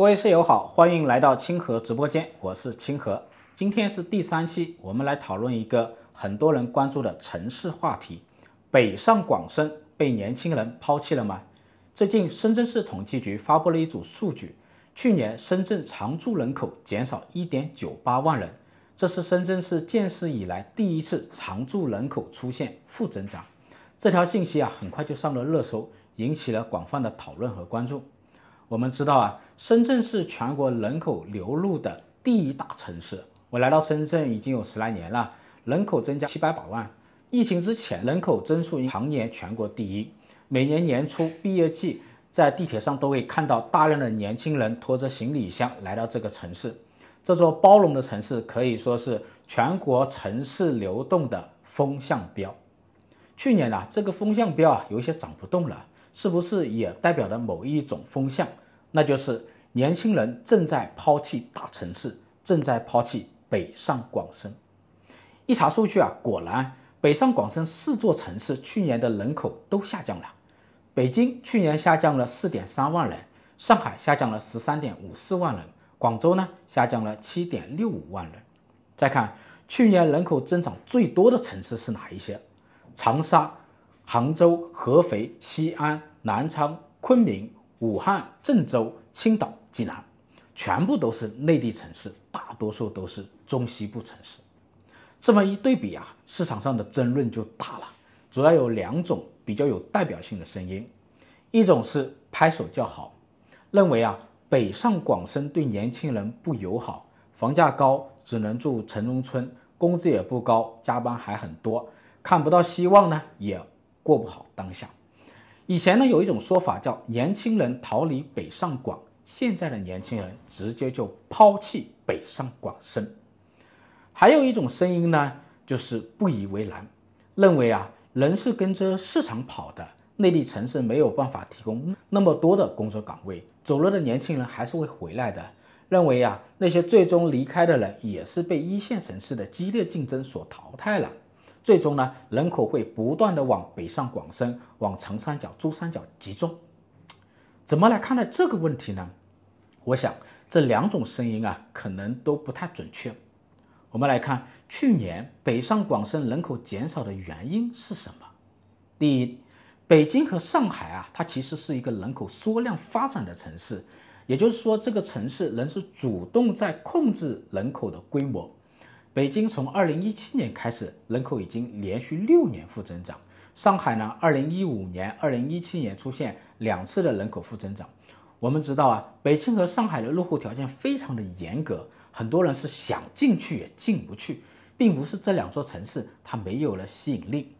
各位室友好，欢迎来到清河直播间，我是清河。今天是第三期，我们来讨论一个很多人关注的城市话题：北上广深被年轻人抛弃了吗？最近，深圳市统计局发布了一组数据，去年深圳常住人口减少1.98万人，这是深圳市建市以来第一次常住人口出现负增长。这条信息啊，很快就上了热搜，引起了广泛的讨论和关注。我们知道啊，深圳是全国人口流入的第一大城市。我来到深圳已经有十来年了，人口增加七百把万。疫情之前，人口增速常年全国第一。每年年初毕业季，在地铁上都会看到大量的年轻人拖着行李箱来到这个城市。这座包容的城市可以说是全国城市流动的风向标。去年啊，这个风向标啊有些涨不动了。是不是也代表着某一种风向？那就是年轻人正在抛弃大城市，正在抛弃北上广深。一查数据啊，果然北上广深四座城市去年的人口都下降了。北京去年下降了四点三万人，上海下降了十三点五四万人，广州呢下降了七点六五万人。再看去年人口增长最多的城市是哪一些？长沙。杭州、合肥、西安、南昌、昆明、武汉、郑州、青岛、济南，全部都是内地城市，大多数都是中西部城市。这么一对比啊，市场上的争论就大了。主要有两种比较有代表性的声音，一种是拍手叫好，认为啊北上广深对年轻人不友好，房价高，只能住城中村，工资也不高，加班还很多，看不到希望呢，也。过不好当下。以前呢，有一种说法叫年轻人逃离北上广，现在的年轻人直接就抛弃北上广深。还有一种声音呢，就是不以为然，认为啊，人是跟着市场跑的，内地城市没有办法提供那么多的工作岗位，走了的年轻人还是会回来的。认为啊，那些最终离开的人也是被一线城市的激烈竞争所淘汰了。最终呢，人口会不断的往北上广深、往长三角、珠三角集中。怎么来看待这个问题呢？我想这两种声音啊，可能都不太准确。我们来看去年北上广深人口减少的原因是什么？第一，北京和上海啊，它其实是一个人口缩量发展的城市，也就是说，这个城市人是主动在控制人口的规模。北京从二零一七年开始，人口已经连续六年负增长。上海呢，二零一五年、二零一七年出现两次的人口负增长。我们知道啊，北京和上海的落户条件非常的严格，很多人是想进去也进不去，并不是这两座城市它没有了吸引力。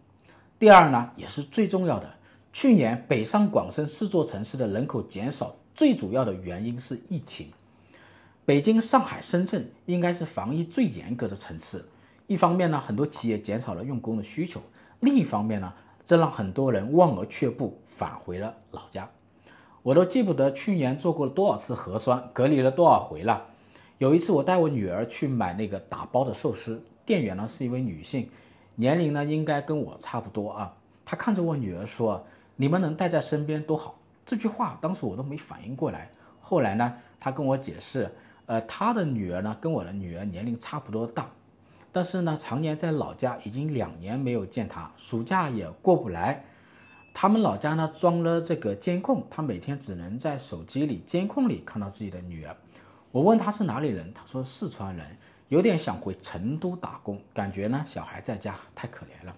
第二呢，也是最重要的，去年北上广深四座城市的人口减少，最主要的原因是疫情。北京、上海、深圳应该是防疫最严格的城市。一方面呢，很多企业减少了用工的需求；另一方面呢，这让很多人望而却步，返回了老家。我都记不得去年做过了多少次核酸，隔离了多少回了。有一次，我带我女儿去买那个打包的寿司，店员呢是一位女性，年龄呢应该跟我差不多啊。她看着我女儿说：“你们能带在身边多好。”这句话当时我都没反应过来。后来呢，她跟我解释。呃，他的女儿呢，跟我的女儿年龄差不多大，但是呢，常年在老家，已经两年没有见她，暑假也过不来。他们老家呢装了这个监控，他每天只能在手机里监控里看到自己的女儿。我问他是哪里人，他说四川人，有点想回成都打工，感觉呢小孩在家太可怜了。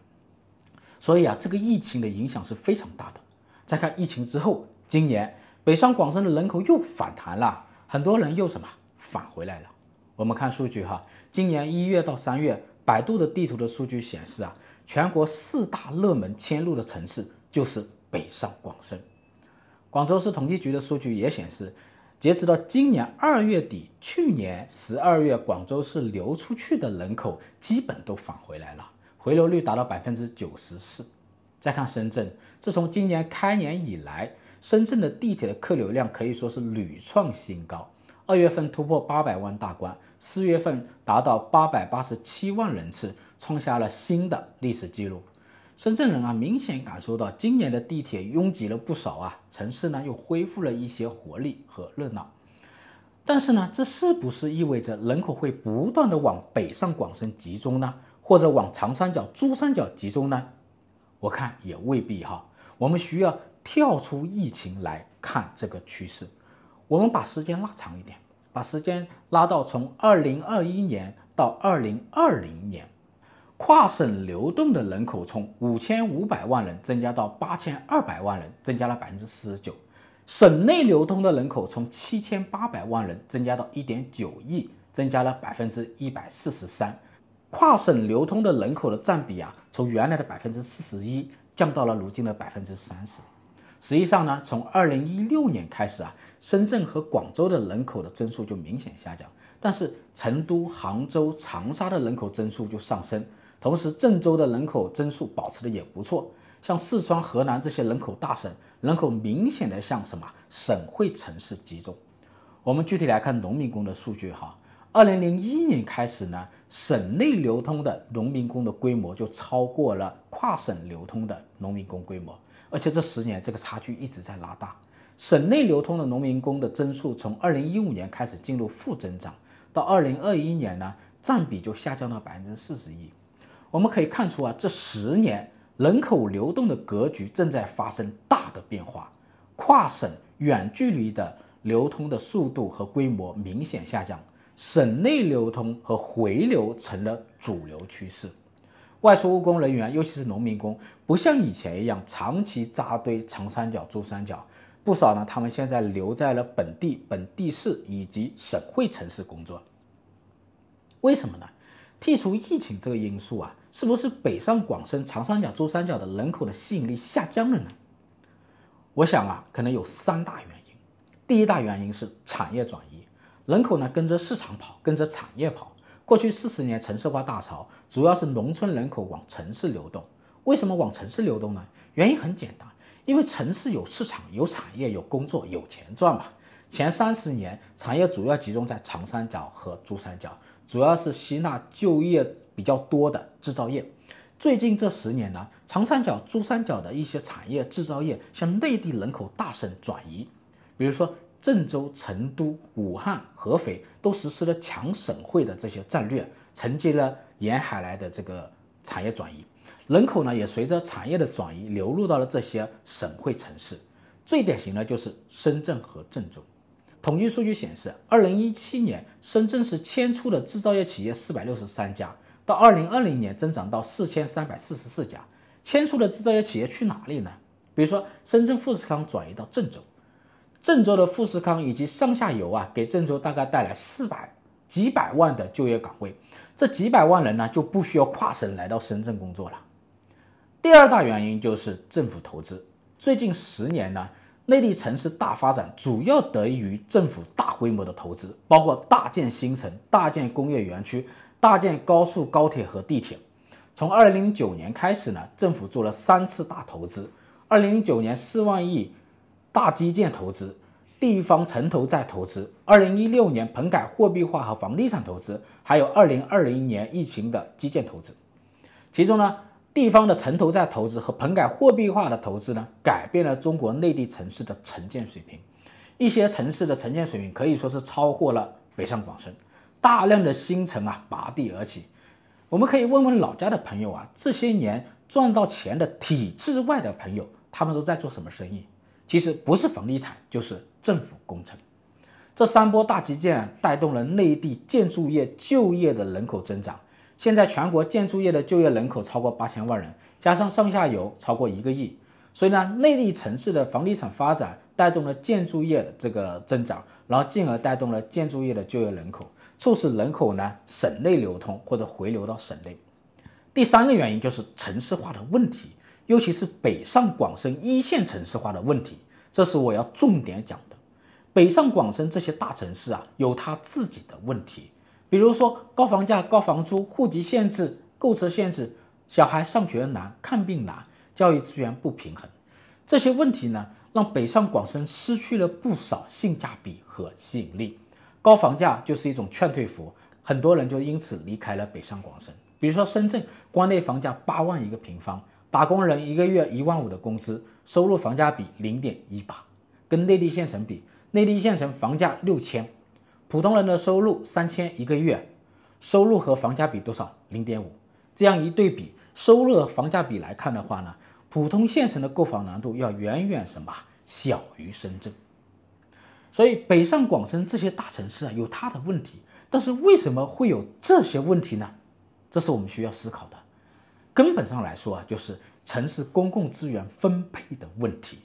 所以啊，这个疫情的影响是非常大的。再看疫情之后，今年北上广深的人口又反弹了，很多人又什么？返回来了。我们看数据哈，今年一月到三月，百度的地图的数据显示啊，全国四大热门迁入的城市就是北上广深。广州市统计局的数据也显示，截止到今年二月底，去年十二月广州市流出去的人口基本都返回来了，回流率达到百分之九十四。再看深圳，自从今年开年以来，深圳的地铁的客流量可以说是屡创新高。二月份突破八百万大关，四月份达到八百八十七万人次，创下了新的历史记录。深圳人啊，明显感受到今年的地铁拥挤了不少啊，城市呢又恢复了一些活力和热闹。但是呢，这是不是意味着人口会不断的往北上广深集中呢？或者往长三角、珠三角集中呢？我看也未必哈。我们需要跳出疫情来看这个趋势。我们把时间拉长一点，把时间拉到从二零二一年到二零二零年，跨省流动的人口从五千五百万人增加到八千二百万人，增加了百分之四十九。省内流通的人口从七千八百万人增加到一点九亿，增加了百分之一百四十三。跨省流通的人口的占比啊，从原来的百分之四十一降到了如今的百分之三十。实际上呢，从二零一六年开始啊，深圳和广州的人口的增速就明显下降，但是成都、杭州、长沙的人口增速就上升，同时郑州的人口增速保持的也不错。像四川、河南这些人口大省，人口明显的向什么省会城市集中。我们具体来看农民工的数据哈，二零零一年开始呢，省内流通的农民工的规模就超过了跨省流通的农民工规模，而且这十年这个差距一直在拉大。省内流通的农民工的增速从二零一五年开始进入负增长，到二零二一年呢，占比就下降到百分之四十一。我们可以看出啊，这十年。人口流动的格局正在发生大的变化，跨省远距离的流通的速度和规模明显下降，省内流通和回流成了主流趋势。外出务工人员，尤其是农民工，不像以前一样长期扎堆长三角、珠三角，不少呢，他们现在留在了本地、本地市以及省会城市工作。为什么呢？剔除疫情这个因素啊。是不是北上广深、长三角、珠三角的人口的吸引力下降了呢？我想啊，可能有三大原因。第一大原因是产业转移，人口呢跟着市场跑，跟着产业跑。过去四十年城市化大潮，主要是农村人口往城市流动。为什么往城市流动呢？原因很简单，因为城市有市场、有产业、有工作、有钱赚嘛。前三十年，产业主要集中在长三角和珠三角，主要是吸纳就业。比较多的制造业，最近这十年呢，长三角、珠三角的一些产业制造业向内地人口大省转移，比如说郑州、成都、武汉、合肥都实施了强省会的这些战略，承接了沿海来的这个产业转移，人口呢也随着产业的转移流入到了这些省会城市，最典型的就是深圳和郑州。统计数据显示，二零一七年深圳市迁出的制造业企业四百六十三家。到二零二零年增长到四千三百四十四家，迁出的制造业企业去哪里呢？比如说深圳富士康转移到郑州，郑州的富士康以及上下游啊，给郑州大概带来四百几百万的就业岗位，这几百万人呢就不需要跨省来到深圳工作了。第二大原因就是政府投资，最近十年呢，内地城市大发展主要得益于政府大规模的投资，包括大建新城、大建工业园区。大建高速高铁和地铁，从二零零九年开始呢，政府做了三次大投资。二零零九年四万亿大基建投资，地方城投债投资。二零一六年棚改货币化和房地产投资，还有二零二零年疫情的基建投资。其中呢，地方的城投债投资和棚改货币化的投资呢，改变了中国内地城市的城建水平。一些城市的城建水平可以说是超过了北上广深。大量的新城啊拔地而起，我们可以问问老家的朋友啊，这些年赚到钱的体制外的朋友，他们都在做什么生意？其实不是房地产，就是政府工程。这三波大基建带动了内地建筑业就业的人口增长。现在全国建筑业的就业人口超过八千万人，加上上下游超过一个亿，所以呢，内地城市的房地产发展带动了建筑业的这个增长，然后进而带动了建筑业的就业人口。促使人口呢省内流通或者回流到省内。第三个原因就是城市化的问题，尤其是北上广深一线城市化的问题，这是我要重点讲的。北上广深这些大城市啊，有它自己的问题，比如说高房价、高房租、户籍限制、购车限制、小孩上学难、看病难、教育资源不平衡，这些问题呢，让北上广深失去了不少性价比和吸引力。高房价就是一种劝退符，很多人就因此离开了北上广深。比如说深圳，关内房价八万一个平方，打工人一个月一万五的工资，收入房价比零点一八，跟内地县城比，内地县城房价六千，普通人的收入三千一个月，收入和房价比多少？零点五。这样一对比，收入和房价比来看的话呢，普通县城的购房难度要远远什么小于深圳。所以北上广深这些大城市啊，有它的问题，但是为什么会有这些问题呢？这是我们需要思考的。根本上来说啊，就是城市公共资源分配的问题。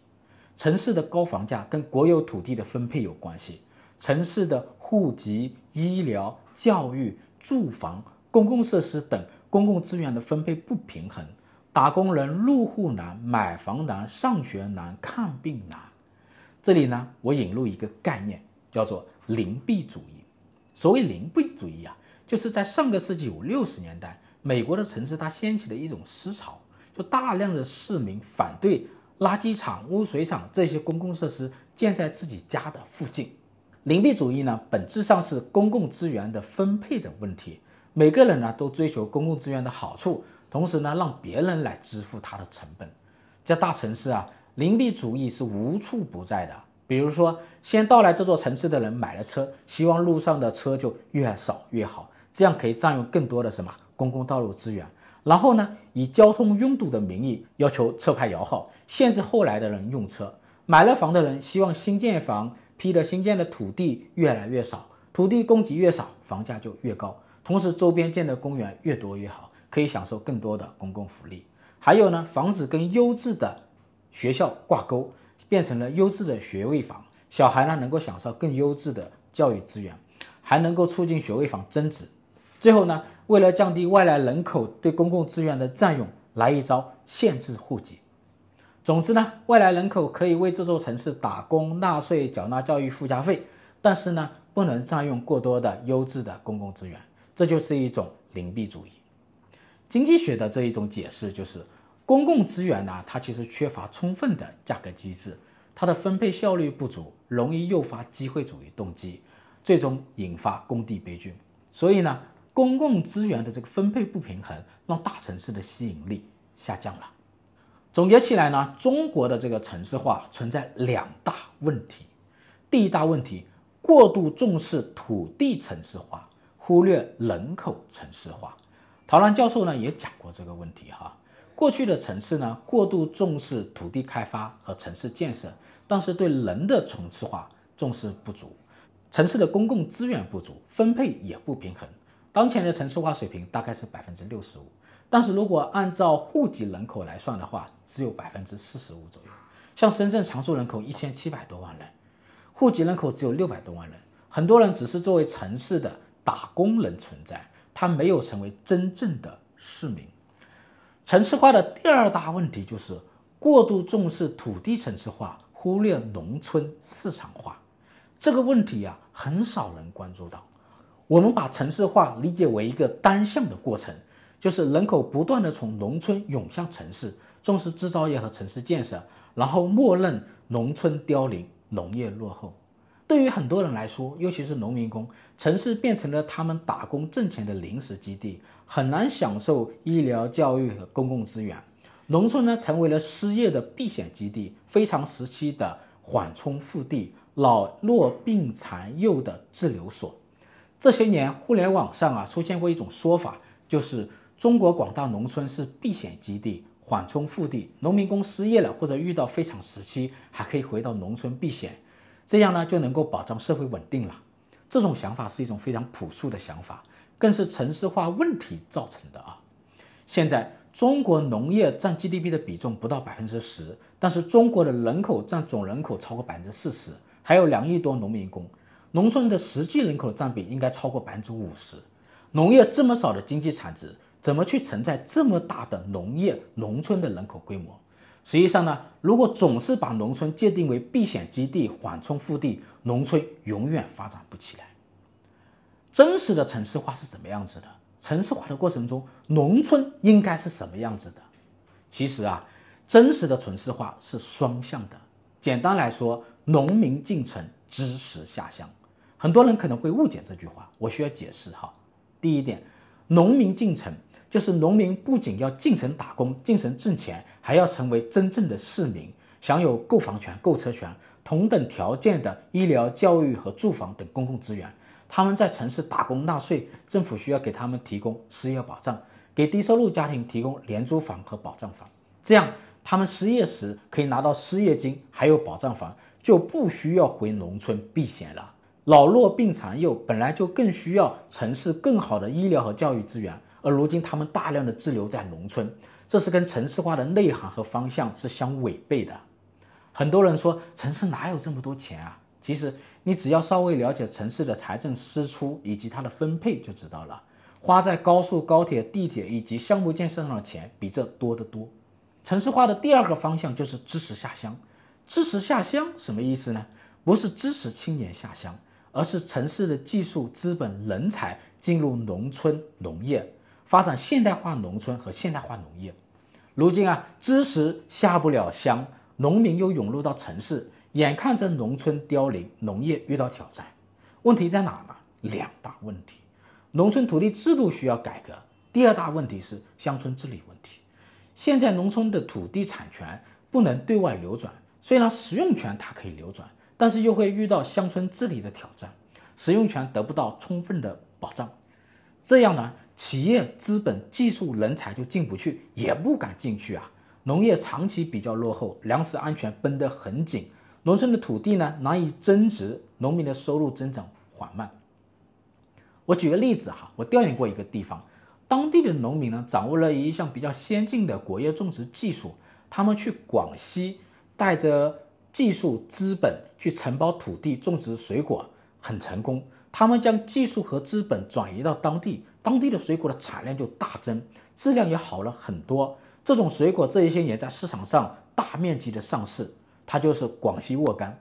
城市的高房价跟国有土地的分配有关系，城市的户籍、医疗、教育、住房、公共设施等公共资源的分配不平衡，打工人入户难、买房难、上学难、看病难。这里呢，我引入一个概念，叫做邻避主义。所谓邻避主义啊，就是在上个世纪五六十年代，美国的城市它掀起的一种思潮，就大量的市民反对。垃圾场、污水厂这些公共设施建在自己家的附近，邻避主义呢，本质上是公共资源的分配的问题。每个人呢都追求公共资源的好处，同时呢让别人来支付它的成本。在大城市啊，邻避主义是无处不在的。比如说，先到来这座城市的人买了车，希望路上的车就越少越好，这样可以占用更多的什么公共道路资源。然后呢，以交通拥堵的名义要求车牌摇号，限制后来的人用车。买了房的人希望新建房批的新建的土地越来越少，土地供给越少，房价就越高。同时，周边建的公园越多越好，可以享受更多的公共福利。还有呢，房子跟优质的学校挂钩，变成了优质的学位房，小孩呢能够享受更优质的教育资源，还能够促进学位房增值。最后呢，为了降低外来人口对公共资源的占用，来一招限制户籍。总之呢，外来人口可以为这座城市打工、纳税、缴纳教育附加费，但是呢，不能占用过多的优质的公共资源。这就是一种邻避主义。经济学的这一种解释就是，公共资源呢，它其实缺乏充分的价格机制，它的分配效率不足，容易诱发机会主义动机，最终引发工地悲剧。所以呢。公共资源的这个分配不平衡，让大城市的吸引力下降了。总结起来呢，中国的这个城市化存在两大问题。第一大问题，过度重视土地城市化，忽略人口城市化。陶然教授呢也讲过这个问题哈。过去的城市呢，过度重视土地开发和城市建设，但是对人的城市化重视不足，城市的公共资源不足，分配也不平衡。当前的城市化水平大概是百分之六十五，但是如果按照户籍人口来算的话，只有百分之四十五左右。像深圳常住人口一千七百多万人，户籍人口只有六百多万人，很多人只是作为城市的打工人存在，他没有成为真正的市民。城市化的第二大问题就是过度重视土地城市化，忽略农村市场化。这个问题呀，很少人关注到。我们把城市化理解为一个单向的过程，就是人口不断地从农村涌向城市，重视制造业和城市建设，然后默认农村凋零，农业落后。对于很多人来说，尤其是农民工，城市变成了他们打工挣钱的临时基地，很难享受医疗、教育和公共资源。农村呢，成为了失业的避险基地，非常时期的缓冲腹地，老弱病残幼的滞留所。这些年，互联网上啊出现过一种说法，就是中国广大农村是避险基地、缓冲腹地，农民工失业了或者遇到非常时期，还可以回到农村避险，这样呢就能够保障社会稳定了。这种想法是一种非常朴素的想法，更是城市化问题造成的啊。现在中国农业占 GDP 的比重不到百分之十，但是中国的人口占总人口超过百分之四十，还有两亿多农民工。农村的实际人口占比应该超过百分之五十，农业这么少的经济产值，怎么去承载这么大的农业农村的人口规模？实际上呢，如果总是把农村界定为避险基地、缓冲腹地，农村永远发展不起来。真实的城市化是什么样子的？城市化的过程中，农村应该是什么样子的？其实啊，真实的城市化是双向的。简单来说，农民进城，知识下乡。很多人可能会误解这句话，我需要解释哈。第一点，农民进城就是农民不仅要进城打工、进城挣钱，还要成为真正的市民，享有购房权、购车权，同等条件的医疗、教育和住房等公共资源。他们在城市打工纳税，政府需要给他们提供失业保障，给低收入家庭提供廉租房和保障房，这样他们失业时可以拿到失业金，还有保障房，就不需要回农村避险了。老弱病残幼本来就更需要城市更好的医疗和教育资源，而如今他们大量的滞留在农村，这是跟城市化的内涵和方向是相违背的。很多人说城市哪有这么多钱啊？其实你只要稍微了解城市的财政支出以及它的分配就知道了。花在高速、高铁、地铁以及项目建设上的钱比这多得多。城市化的第二个方向就是支持下乡。支持下乡什么意思呢？不是支持青年下乡。而是城市的技术、资本、人才进入农村农业，发展现代化农村和现代化农业。如今啊，知识下不了乡，农民又涌入到城市，眼看着农村凋零，农业遇到挑战。问题在哪呢？两大问题：农村土地制度需要改革；第二大问题是乡村治理问题。现在农村的土地产权不能对外流转，虽然使用权它可以流转。但是又会遇到乡村治理的挑战，使用权得不到充分的保障，这样呢，企业、资本、技术、人才就进不去，也不敢进去啊。农业长期比较落后，粮食安全绷得很紧，农村的土地呢难以增值，农民的收入增长缓慢。我举个例子哈，我调研过一个地方，当地的农民呢掌握了一项比较先进的果叶种植技术，他们去广西带着。技术资本去承包土地种植水果很成功，他们将技术和资本转移到当地，当地的水果的产量就大增，质量也好了很多。这种水果这一些年在市场上大面积的上市，它就是广西沃柑。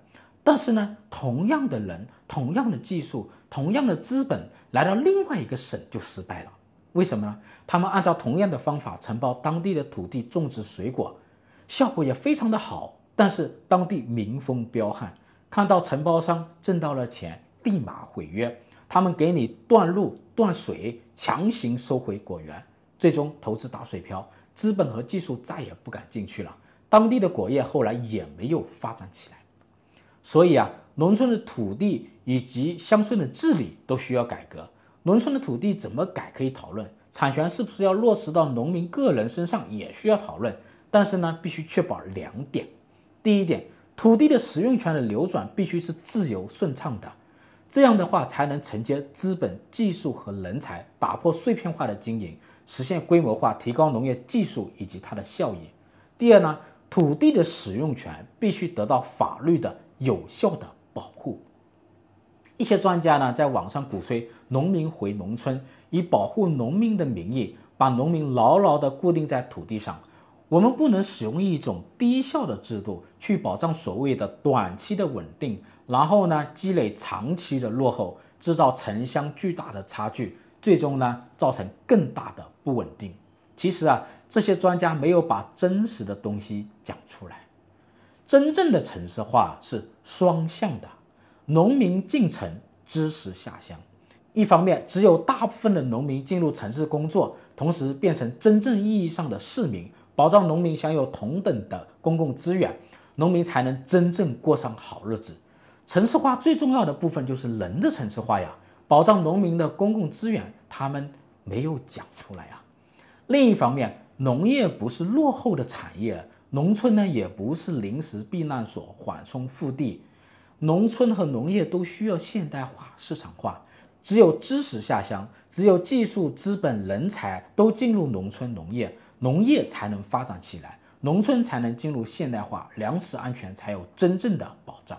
但是呢，同样的人、同样的技术、同样的资本来到另外一个省就失败了，为什么呢？他们按照同样的方法承包当地的土地种植水果，效果也非常的好。但是当地民风彪悍，看到承包商挣到了钱，立马毁约。他们给你断路断水，强行收回果园，最终投资打水漂，资本和技术再也不敢进去了。当地的果业后来也没有发展起来。所以啊，农村的土地以及乡村的治理都需要改革。农村的土地怎么改可以讨论，产权是不是要落实到农民个人身上也需要讨论。但是呢，必须确保两点。第一点，土地的使用权的流转必须是自由顺畅的，这样的话才能承接资本、技术和人才，打破碎片化的经营，实现规模化，提高农业技术以及它的效益。第二呢，土地的使用权必须得到法律的有效的保护。一些专家呢，在网上鼓吹农民回农村，以保护农民的名义，把农民牢牢地固定在土地上。我们不能使用一种低效的制度去保障所谓的短期的稳定，然后呢，积累长期的落后，制造城乡巨大的差距，最终呢，造成更大的不稳定。其实啊，这些专家没有把真实的东西讲出来。真正的城市化是双向的，农民进城，知识下乡。一方面，只有大部分的农民进入城市工作，同时变成真正意义上的市民。保障农民享有同等的公共资源，农民才能真正过上好日子。城市化最重要的部分就是人的城市化呀，保障农民的公共资源，他们没有讲出来啊。另一方面，农业不是落后的产业，农村呢也不是临时避难所、缓冲腹地，农村和农业都需要现代化、市场化。只有知识下乡，只有技术、资本、人才都进入农村农业。农业才能发展起来，农村才能进入现代化，粮食安全才有真正的保障。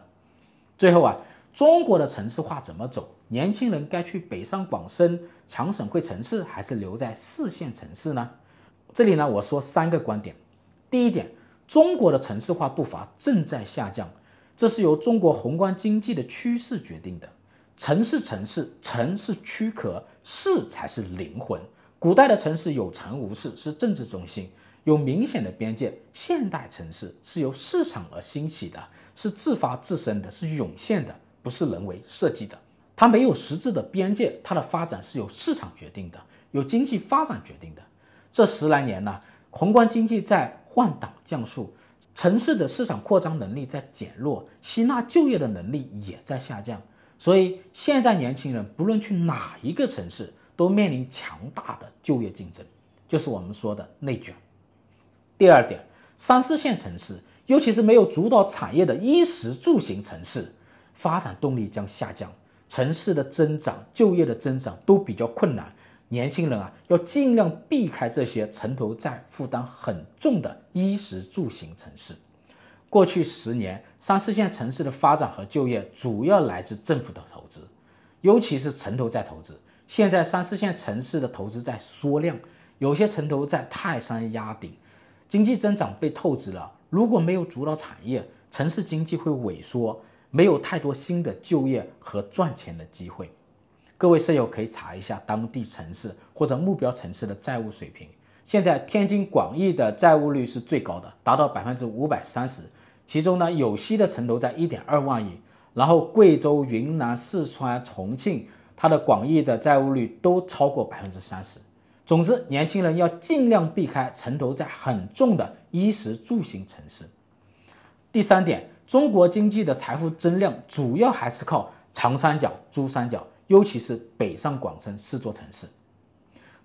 最后啊，中国的城市化怎么走？年轻人该去北上广深强省会城市，还是留在四线城市呢？这里呢，我说三个观点。第一点，中国的城市化步伐正在下降，这是由中国宏观经济的趋势决定的。城市城市，城是躯壳，市才是灵魂。古代的城市有城无市，是政治中心，有明显的边界。现代城市是由市场而兴起的，是自发自身的，是涌现的，不是人为设计的。它没有实质的边界，它的发展是由市场决定的，由经济发展决定的。这十来年呢，宏观经济在换挡降速，城市的市场扩张能力在减弱，吸纳就业的能力也在下降。所以现在年轻人不论去哪一个城市，都面临强大的就业竞争，就是我们说的内卷。第二点，三四线城市，尤其是没有主导产业的衣食住行城市，发展动力将下降，城市的增长、就业的增长都比较困难。年轻人啊，要尽量避开这些城投债负担很重的衣食住行城市。过去十年，三四线城市的发展和就业主要来自政府的投资，尤其是城投债投资。现在三四线城市的投资在缩量，有些城投在泰山压顶，经济增长被透支了。如果没有主导产业，城市经济会萎缩，没有太多新的就业和赚钱的机会。各位舍友可以查一下当地城市或者目标城市的债务水平。现在天津、广义的债务率是最高的，达到百分之五百三十。其中呢，有息的城投在一点二万亿，然后贵州、云南、四川、重庆，它的广义的债务率都超过百分之三十。总之，年轻人要尽量避开城投债很重的衣食住行城市。第三点，中国经济的财富增量主要还是靠长三角、珠三角。尤其是北上广深四座城市，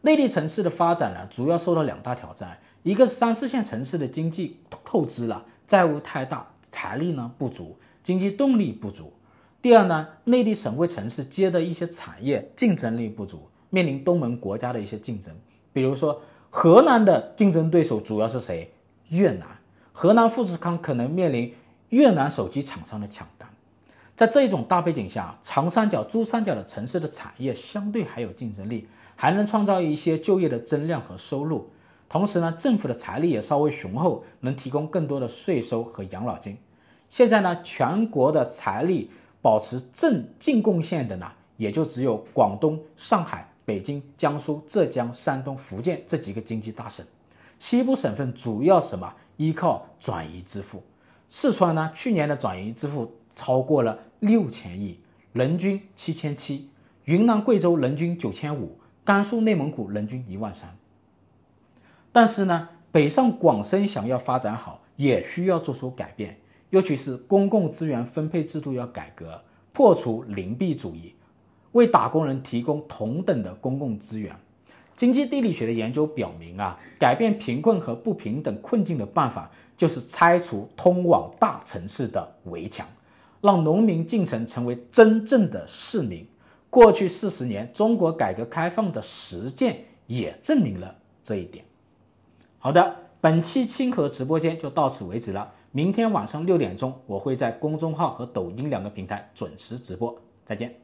内地城市的发展呢，主要受到两大挑战，一个是三四线城市的经济透支了，债务太大，财力呢不足，经济动力不足；第二呢，内地省会城市接的一些产业竞争力不足，面临东盟国家的一些竞争，比如说河南的竞争对手主要是谁？越南，河南富士康可能面临越南手机厂商的抢单。在这一种大背景下，长三角、珠三角的城市的产业相对还有竞争力，还能创造一些就业的增量和收入。同时呢，政府的财力也稍微雄厚，能提供更多的税收和养老金。现在呢，全国的财力保持正净贡献的呢，也就只有广东、上海、北京、江苏、浙江、山东、福建这几个经济大省。西部省份主要什么？依靠转移支付。四川呢，去年的转移支付。超过了六千亿，人均七千七；云南、贵州人均九千五；甘肃、内蒙古人均一万三。但是呢，北上广深想要发展好，也需要做出改变，尤其是公共资源分配制度要改革，破除邻避主义，为打工人提供同等的公共资源。经济地理学的研究表明啊，改变贫困和不平等困境的办法，就是拆除通往大城市的围墙。让农民进城成为真正的市民。过去四十年，中国改革开放的实践也证明了这一点。好的，本期清河直播间就到此为止了。明天晚上六点钟，我会在公众号和抖音两个平台准时直播。再见。